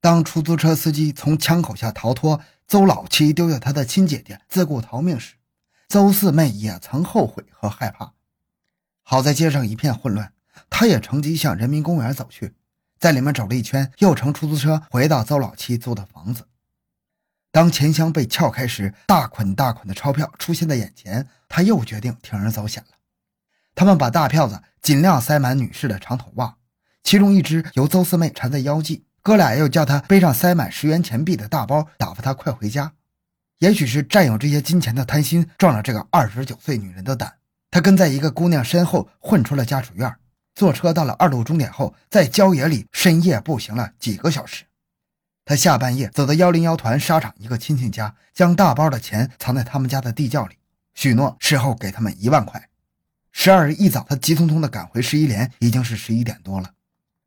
当出租车司机从枪口下逃脱，邹老七丢下他的亲姐姐自顾逃命时，邹四妹也曾后悔和害怕。好在街上一片混乱，他也乘机向人民公园走去，在里面走了一圈，又乘出租车回到邹老七租的房子。当钱箱被撬开时，大捆大捆的钞票出现在眼前，他又决定铤而走险了。他们把大票子尽量塞满女士的长筒袜，其中一只由邹四妹缠在腰际。哥俩又叫他背上塞满十元钱币的大包，打发他快回家。也许是占有这些金钱的贪心壮了这个二十九岁女人的胆，他跟在一个姑娘身后混出了家属院，坐车到了二路终点后，在郊野里深夜步行了几个小时。他下半夜走到幺零幺团沙场一个亲戚家，将大包的钱藏在他们家的地窖里，许诺事后给他们一万块。十二日一早，他急匆匆地赶回十一连，已经是十一点多了。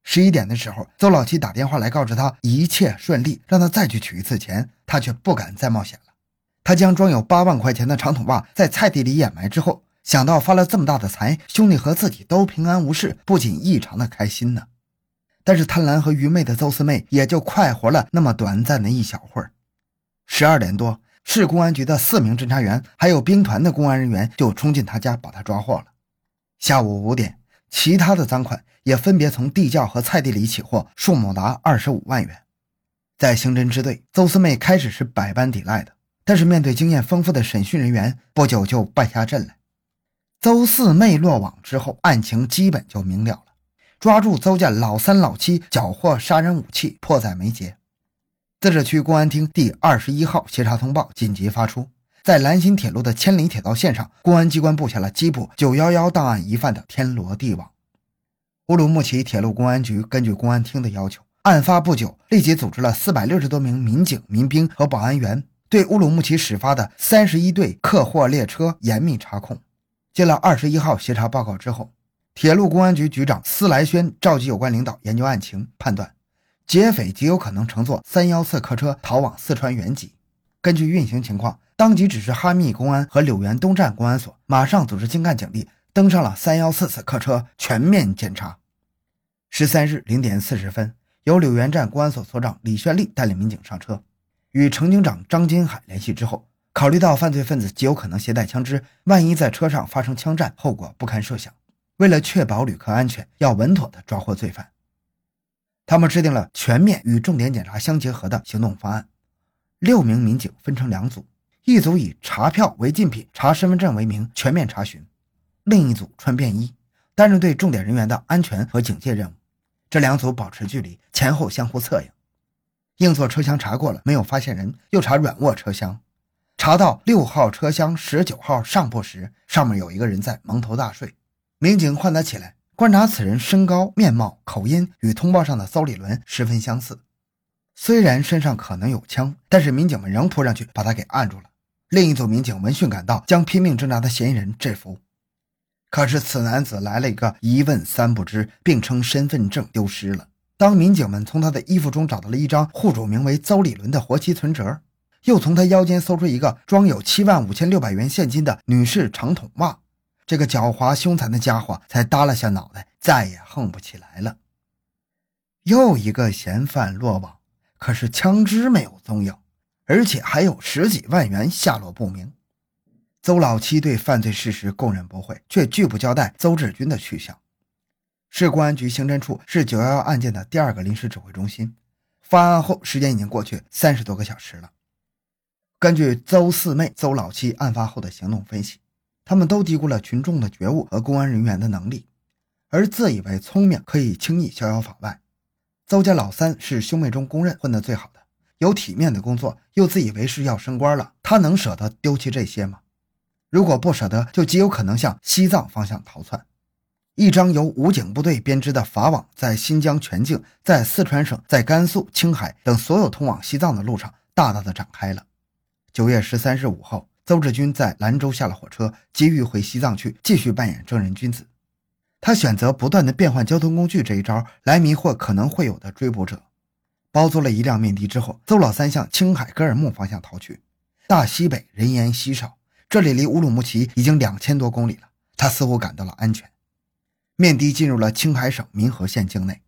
十一点的时候，邹老七打电话来告知他一切顺利，让他再去取一次钱。他却不敢再冒险了。他将装有八万块钱的长筒袜在菜地里掩埋之后，想到发了这么大的财，兄弟和自己都平安无事，不仅异常的开心呢。但是贪婪和愚昧的邹四妹也就快活了那么短暂的一小会儿。十二点多，市公安局的四名侦查员还有兵团的公安人员就冲进他家，把他抓获了。下午五点，其他的赃款。也分别从地窖和菜地里起获，数目达二十五万元。在刑侦支队，邹四妹开始是百般抵赖的，但是面对经验丰富的审讯人员，不久就败下阵来。邹四妹落网之后，案情基本就明了了。抓住邹家老三老七缴获杀人武器，迫在眉睫。自治区公安厅第二十一号协查通报紧急发出，在兰新铁路的千里铁道线上，公安机关布下了缉捕九幺幺档案疑犯的天罗地网。乌鲁木齐铁路公安局根据公安厅的要求，案发不久，立即组织了四百六十多名民警、民兵和保安员，对乌鲁木齐始发的三十一对客货列车严密查控。接了二十一号协查报告之后，铁路公安局局长司来轩召集有关领导研究案情，判断劫匪极有可能乘坐三幺四客车逃往四川原籍。根据运行情况，当即指示哈密公安和柳园东站公安所马上组织精干警力。登上了三幺四次客车，全面检查。十三日零点四十分，由柳园站公安所所长李炫利带领民警上车，与乘警长张金海联系之后，考虑到犯罪分子极有可能携带枪支，万一在车上发生枪战，后果不堪设想。为了确保旅客安全，要稳妥的抓获罪犯，他们制定了全面与重点检查相结合的行动方案。六名民警分成两组，一组以查票、违禁品、查身份证为名，全面查询。另一组穿便衣，担任对重点人员的安全和警戒任务。这两组保持距离，前后相互策应。硬座车厢查过了，没有发现人，又查软卧车厢，查到六号车厢十九号上铺时，上面有一个人在蒙头大睡。民警唤他起来，观察此人身高、面貌、口音与通报上的邹立伦十分相似。虽然身上可能有枪，但是民警们仍扑上去把他给按住了。另一组民警闻讯赶到，将拼命挣扎的嫌疑人制服。可是此男子来了一个一问三不知，并称身份证丢失了。当民警们从他的衣服中找到了一张户主名为邹立伦的活期存折，又从他腰间搜出一个装有七万五千六百元现金的女士长筒袜，这个狡猾凶残的家伙才耷拉下脑袋，再也横不起来了。又一个嫌犯落网，可是枪支没有踪影，而且还有十几万元下落不明。邹老七对犯罪事实供认不讳，却拒不交代邹志军的去向。市公安局刑侦处是九幺幺案件的第二个临时指挥中心。发案后，时间已经过去三十多个小时了。根据邹四妹、邹老七案发后的行动分析，他们都低估了群众的觉悟和公安人员的能力，而自以为聪明，可以轻易逍遥法外。邹家老三是兄妹中公认混得最好的，有体面的工作，又自以为是要升官了，他能舍得丢弃这些吗？如果不舍得，就极有可能向西藏方向逃窜。一张由武警部队编织的法网在新疆全境、在四川省、在甘肃、青海等所有通往西藏的路上大大的展开了。九月十三日午后，邹志军在兰州下了火车，急于回西藏去继续扮演正人君子。他选择不断的变换交通工具这一招来迷惑可能会有的追捕者。包租了一辆面的之后，邹老三向青海格尔木方向逃去。大西北人烟稀少。这里离乌鲁木齐已经两千多公里了，他似乎感到了安全。面的进入了青海省民和县境内，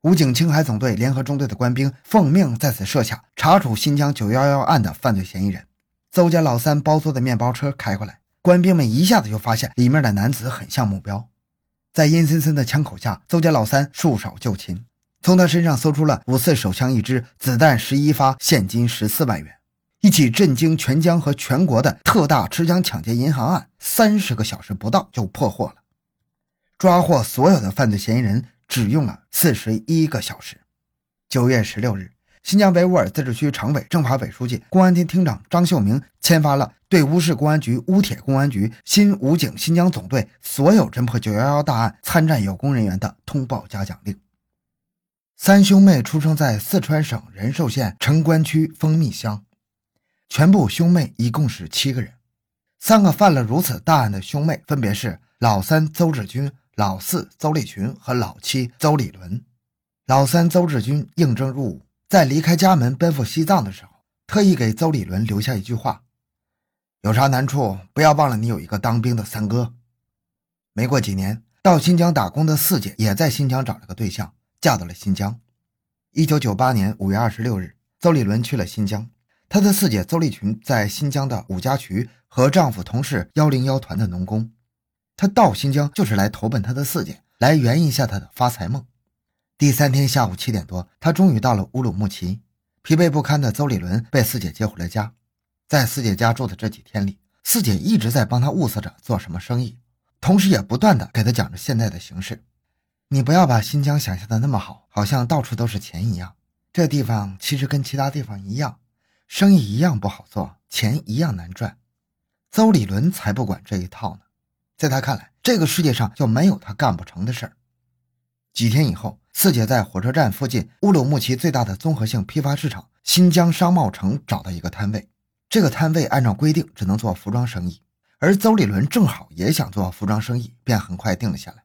武警青海总队联合中队的官兵奉命在此设卡，查处新疆九幺幺案的犯罪嫌疑人。邹家老三包租的面包车开过来，官兵们一下子就发现里面的男子很像目标，在阴森森的枪口下，邹家老三束手就擒，从他身上搜出了五四手枪一支、子弹十一发、现金十四万元。一起震惊全疆和全国的特大持枪抢劫银行案，三十个小时不到就破获了，抓获所有的犯罪嫌疑人。只用了四十一个小时。九月十六日，新疆维吾尔自治区常委、政法委书记、公安厅厅长张秀明签发了对乌市公安局、乌铁公安局、新武警新疆总队所有侦破九幺幺大案参战有功人员的通报嘉奖令。三兄妹出生在四川省仁寿县城关区蜂蜜乡，全部兄妹一共是七个人。三个犯了如此大案的兄妹分别是老三邹志军。老四邹立群和老七邹立伦，老三邹志军应征入伍，在离开家门奔赴西藏的时候，特意给邹立伦留下一句话：“有啥难处，不要忘了你有一个当兵的三哥。”没过几年，到新疆打工的四姐也在新疆找了个对象，嫁到了新疆。一九九八年五月二十六日，邹立伦去了新疆，他的四姐邹立群在新疆的五家渠和丈夫同是幺零幺团的农工。他到新疆就是来投奔他的四姐，来圆一下他的发财梦。第三天下午七点多，他终于到了乌鲁木齐。疲惫不堪的邹立伦被四姐接回了家。在四姐家住的这几天里，四姐一直在帮他物色着做什么生意，同时也不断的给他讲着现在的形势。你不要把新疆想象的那么好，好像到处都是钱一样。这地方其实跟其他地方一样，生意一样不好做，钱一样难赚。邹立伦才不管这一套呢。在他看来，这个世界上就没有他干不成的事儿。几天以后，四姐在火车站附近乌鲁木齐最大的综合性批发市场新疆商贸城找到一个摊位。这个摊位按照规定只能做服装生意，而邹立伦正好也想做服装生意，便很快定了下来。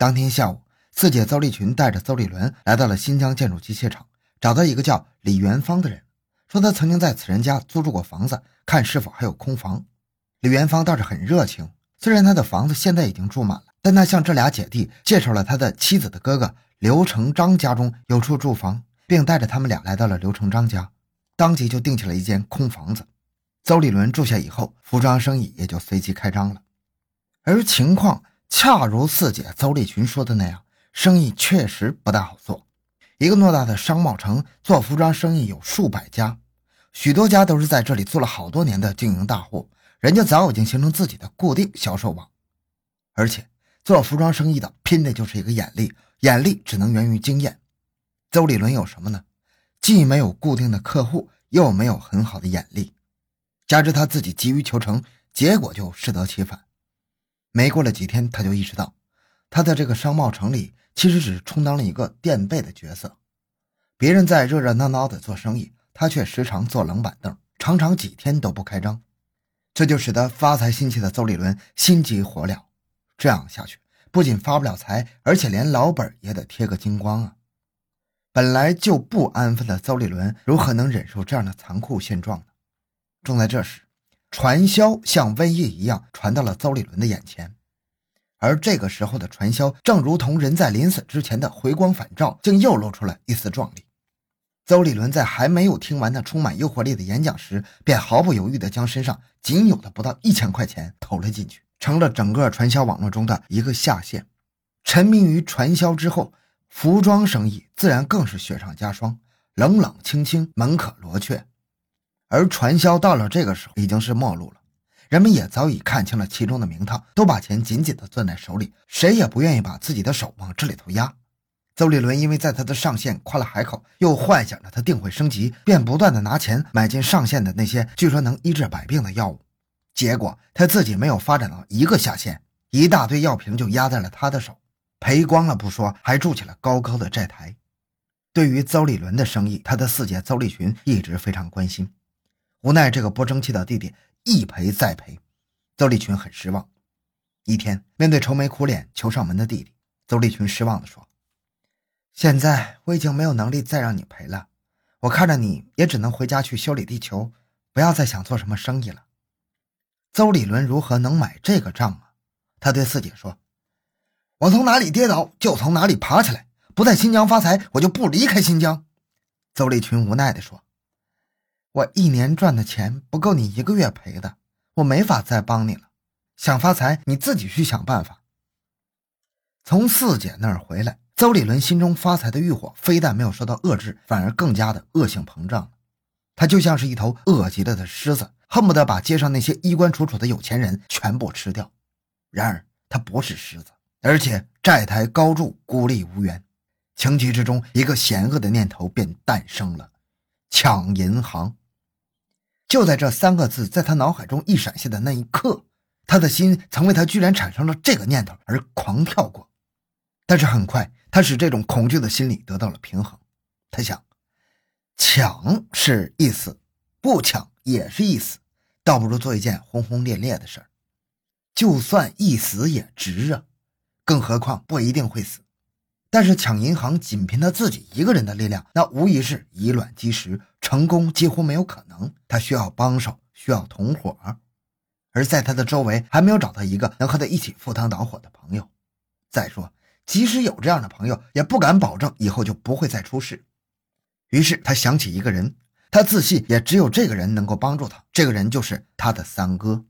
当天下午，四姐邹立群带着邹立伦来到了新疆建筑机械厂，找到一个叫李元芳的人，说他曾经在此人家租住过房子，看是否还有空房。李元芳倒是很热情。虽然他的房子现在已经住满了，但他向这俩姐弟介绍了他的妻子的哥哥刘成章家中有处住房，并带着他们俩来到了刘成章家，当即就订起了一间空房子。邹立伦住下以后，服装生意也就随即开张了。而情况恰如四姐邹立群说的那样，生意确实不大好做。一个偌大的商贸城，做服装生意有数百家，许多家都是在这里做了好多年的经营大户。人家早已经形成自己的固定销售网，而且做服装生意的拼的就是一个眼力，眼力只能源于经验。邹立伦有什么呢？既没有固定的客户，又没有很好的眼力，加之他自己急于求成，结果就适得其反。没过了几天，他就意识到，他在这个商贸城里其实只是充当了一个垫背的角色。别人在热热闹闹的做生意，他却时常坐冷板凳，常常几天都不开张。这就使得发财心切的邹立伦心急火燎，这样下去不仅发不了财，而且连老本也得贴个精光啊！本来就不安分的邹立伦如何能忍受这样的残酷现状呢？正在这时，传销像瘟疫一样传到了邹立伦的眼前，而这个时候的传销正如同人在临死之前的回光返照，竟又露出了一丝壮丽。邹立伦在还没有听完那充满诱惑力的演讲时，便毫不犹豫地将身上仅有的不到一千块钱投了进去，成了整个传销网络中的一个下线。沉迷于传销之后，服装生意自然更是雪上加霜，冷冷清清，门可罗雀。而传销到了这个时候已经是末路了，人们也早已看清了其中的名堂，都把钱紧紧地攥在手里，谁也不愿意把自己的手往这里头压。邹立伦因为在他的上线夸了海口，又幻想着他定会升级，便不断的拿钱买进上线的那些据说能医治百病的药物。结果他自己没有发展到一个下线，一大堆药瓶就压在了他的手，赔光了不说，还筑起了高高的债台。对于邹立伦的生意，他的四姐邹立群一直非常关心。无奈这个不争气的弟弟一赔再赔，邹立群很失望。一天，面对愁眉苦脸求上门的弟弟，邹立群失望地说。现在我已经没有能力再让你赔了，我看着你也只能回家去修理地球，不要再想做什么生意了。邹立伦如何能买这个账啊？他对四姐说：“我从哪里跌倒就从哪里爬起来，不在新疆发财，我就不离开新疆。”邹立群无奈地说：“我一年赚的钱不够你一个月赔的，我没法再帮你了。想发财，你自己去想办法。”从四姐那儿回来，邹立伦心中发财的欲火非但没有受到遏制，反而更加的恶性膨胀了。他就像是一头饿极了的狮子，恨不得把街上那些衣冠楚楚的有钱人全部吃掉。然而他不是狮子，而且债台高筑，孤立无援。情急之中，一个险恶的念头便诞生了：抢银行。就在这三个字在他脑海中一闪现的那一刻，他的心曾为他居然产生了这个念头而狂跳过。但是很快，他使这种恐惧的心理得到了平衡。他想，抢是一死，不抢也是一死，倒不如做一件轰轰烈烈的事儿。就算一死也值啊！更何况不一定会死。但是抢银行仅凭他自己一个人的力量，那无疑是以卵击石，成功几乎没有可能。他需要帮手，需要同伙，而在他的周围还没有找到一个能和他一起赴汤蹈火的朋友。再说。即使有这样的朋友，也不敢保证以后就不会再出事。于是他想起一个人，他自信也只有这个人能够帮助他。这个人就是他的三哥。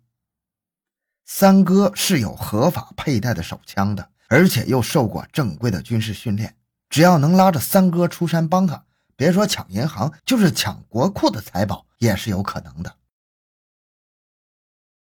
三哥是有合法佩戴的手枪的，而且又受过正规的军事训练。只要能拉着三哥出山帮他，别说抢银行，就是抢国库的财宝也是有可能的。